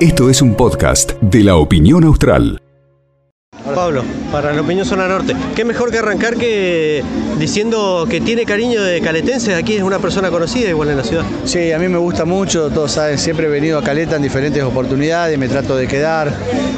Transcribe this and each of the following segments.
Esto es un podcast de la opinión austral. Pablo, para la opinión zona norte, qué mejor que arrancar que diciendo que tiene cariño de caletense, aquí es una persona conocida igual en la ciudad. Sí, a mí me gusta mucho, todos saben, siempre he venido a Caleta en diferentes oportunidades, me trato de quedar,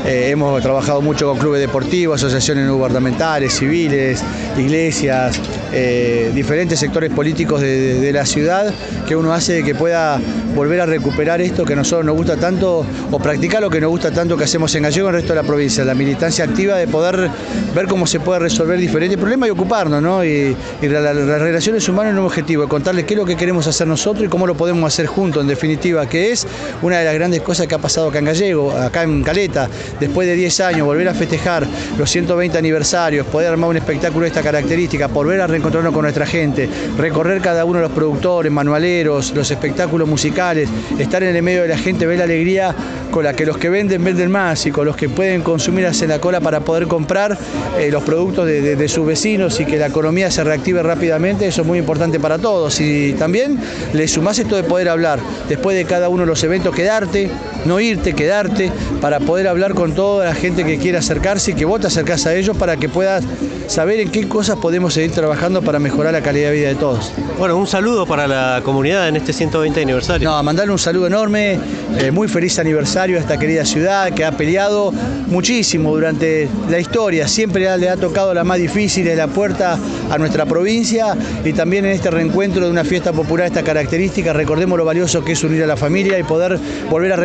eh, hemos trabajado mucho con clubes deportivos, asociaciones gubernamentales, civiles, iglesias, eh, diferentes sectores políticos de, la ciudad, que uno hace que pueda volver a recuperar esto que a nosotros nos gusta tanto, o practicar lo que nos gusta tanto que hacemos en Gallego en el resto de la provincia, la militancia activa de poder ver cómo se puede resolver diferentes problemas y ocuparnos, ¿no? Y, y la- la- las relaciones humanas es un objetivo, de contarles qué es lo que queremos hacer nosotros y cómo lo podemos hacer juntos, en definitiva, que es una de las grandes cosas que ha pasado acá en Gallego, acá en Caleta, después de 10 años, volver a festejar los 120 aniversarios, poder armar un espectáculo de esta característica, volver a reencontrarnos con nuestra gente, recorrer cada uno de los productores, manualeros, los espectáculos musicales, estar en el medio de la gente, ver la alegría con la que los que venden venden más y con los que pueden consumir hacen la cola para poder comprar eh, los productos de, de- de sus vecinos y que la economía se reactive rápidamente, eso es muy importante para todos. Y también le sumás esto de poder hablar después de cada uno de los eventos, quedarte, no irte, quedarte, para poder hablar con toda la gente que quiera acercarse y que vos te acercás a ellos para que puedas saber en qué cosas podemos seguir trabajando para mejorar la calidad de vida de todos. Bueno, un saludo para la comunidad en este 120 aniversario. No, mandarle un saludo enorme, eh, muy feliz aniversario a esta querida ciudad que ha peleado muchísimo durante la historia, siempre le ha- tocado la más difícil, es la puerta a nuestra provincia y también en este reencuentro de una fiesta popular esta característica, recordemos lo valioso que es unir a la familia y poder volver a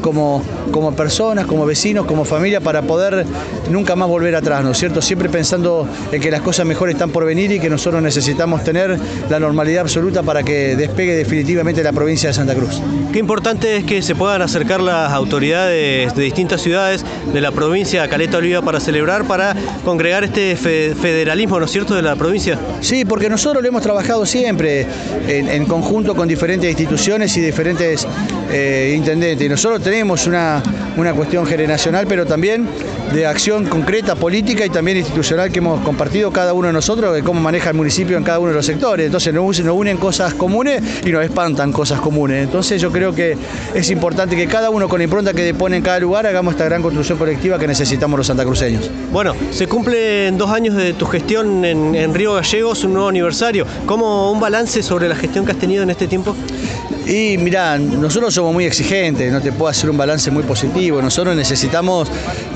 como, como personas, como vecinos, como familia para poder nunca más volver atrás, ¿no es cierto? Siempre pensando en que las cosas mejores están por venir y que nosotros necesitamos tener la normalidad absoluta para que despegue definitivamente la provincia de Santa Cruz. Qué importante es que se puedan acercar las autoridades de distintas ciudades de la provincia a Caleta Olivia para celebrar, para congregar este fe- federalismo, ¿no es cierto?, de la provincia. Sí, porque nosotros lo hemos trabajado siempre en, en conjunto con diferentes instituciones y diferentes eh, intendentes. Y nosotros tenemos una, una cuestión generacional, pero también de acción concreta, política y también institucional que hemos compartido cada uno de nosotros, de cómo maneja el municipio en cada uno de los sectores. Entonces nos, nos unen cosas comunes y nos espantan cosas comunes. Entonces yo creo que es importante que cada uno con la impronta que depone en cada lugar hagamos esta gran construcción colectiva que necesitamos los santacruceños. Bueno, se cumplen dos años de tu gestión en, en Río Gallegos, un nuevo aniversario. ¿Cómo un balance sobre la gestión que has tenido en este tiempo? Y mirá, nosotros somos muy exigentes, no te puedo hacer un balance muy positivo. Nosotros necesitamos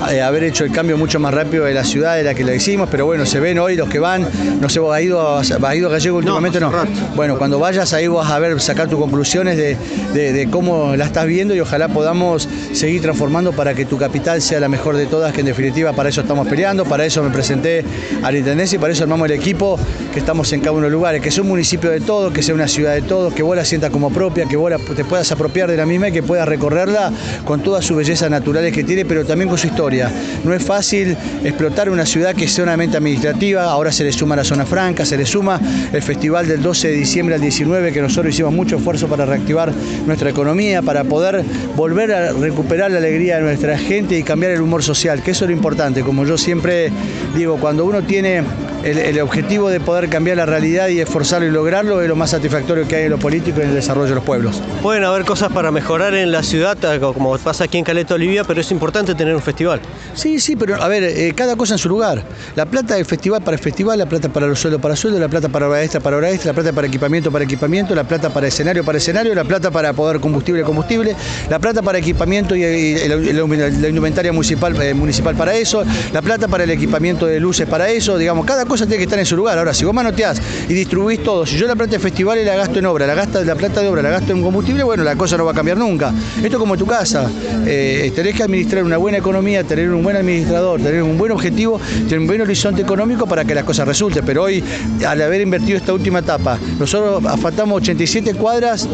eh, haber hecho el cambio mucho más rápido de la ciudad de la que lo hicimos, pero bueno, se ven hoy los que van. No sé, vos has ido a, has ido a Gallego últimamente, no. rato. Bueno, cuando vayas ahí vas a ver, sacar tus conclusiones de, de- de cómo la estás viendo y ojalá podamos seguir transformando para que tu capital sea la mejor de todas, que en definitiva para eso estamos peleando, para eso me presenté a la Intendencia y para eso armamos el equipo que estamos en cada uno de los lugares, que sea un municipio de todos, que sea una ciudad de todos, que vos la sientas como propia, que vos la- te puedas apropiar de la misma y que puedas recorrerla con todas sus bellezas naturales que tiene, pero también con su historia. No es fácil explotar una ciudad que es solamente administrativa, ahora se le suma la zona franca, se le suma el festival del 12 de diciembre al 19, que nosotros hicimos mucho esfuerzo para reactivar nuestra economía, para poder volver a recuperar la alegría de nuestra gente y cambiar el humor social, que eso es lo importante. Como yo siempre digo, cuando uno tiene el, el objetivo de poder cambiar la realidad y esforzarlo y lograrlo, es lo más satisfactorio que hay en lo político y en el desarrollo de los pueblos. Pueden haber cosas para mejorar en la ciudad, como pasa aquí en Caleta Olivia, pero es importante tener un festival. Sí, sí, pero a ver, eh, cada cosa en su lugar. La plata del festival para el festival, la plata para los sueldos para sueldo, la plata para hora extra para hora extra, la plata para equipamiento para equipamiento, la plata para escenario para escenario, la plata para poder combustible combustible, la plata para equipamiento y, la indumentaria municipal, eh, municipal para eso, la plata para el equipamiento de luces para eso, digamos, cada cosa tiene que estar en su lugar. Ahora, si vos manoteás y distribuís todo, si yo la plata de festivales la gasto en obra, la, gasta, la plata de obra la gasto en combustible, bueno, la cosa no va a cambiar nunca. Esto es como tu casa. Eh, tenés que administrar una buena economía, tener un buen administrador, tener un buen objetivo, tener un buen horizonte económico para que las cosas resulten. Pero hoy, al haber invertido esta última etapa, nosotros asfaltamos 87 cuadras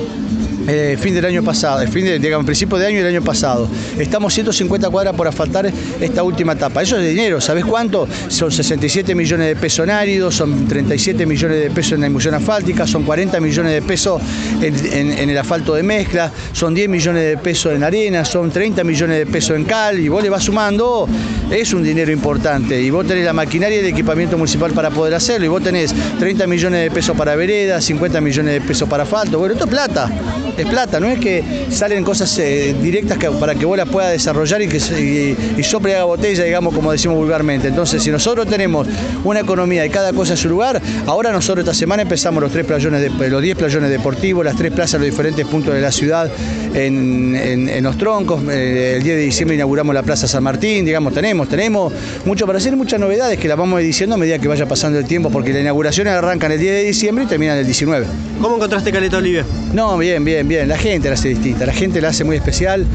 eh, fin del año pasado, el fin de, digamos, principio de año del año pasado. Estamos 150 cuadras por asfaltar esta última etapa. Eso es dinero, ¿sabes cuánto? Son 67 millones de pesos en áridos, son 37 millones de pesos en la emulsión asfáltica, son 40 millones de pesos en- en el asfalto de mezcla, son 10 millones de pesos en arena, son 30 millones de pesos en cal, y vos le vas sumando, es un dinero importante. Y vos tenés la maquinaria y el equipamiento municipal para poder hacerlo, y vos tenés 30 millones de pesos para veredas, 50 millones de pesos para asfalto, bueno, esto es plata. Es plata, no es que salen cosas eh, directas para que vos las puedas desarrollar y que y, y sople haga botella, digamos, como decimos vulgarmente. Entonces, si nosotros tenemos una economía y cada cosa en su lugar, ahora nosotros esta semana empezamos los tres playones, de, los 10 playones deportivos, las tres plazas en los diferentes puntos de la ciudad en, los troncos. Eh, el 10 de diciembre inauguramos la Plaza San Martín, digamos, tenemos, tenemos mucho para hacer, muchas novedades que las vamos diciendo a medida que vaya pasando el tiempo, porque las inauguraciones arrancan el 10 de diciembre y terminan el 19. ¿Cómo encontraste Caleta Olivia? No, bien, bien, bien. La gente la hace distinta, la gente la hace muy especial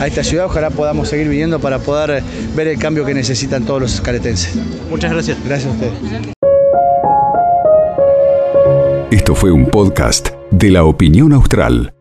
a esta ciudad. Ojalá podamos seguir viniendo para poder ver el cambio que necesitan todos los caretenses. Muchas gracias. Gracias a ustedes. Esto fue un podcast de la opinión austral.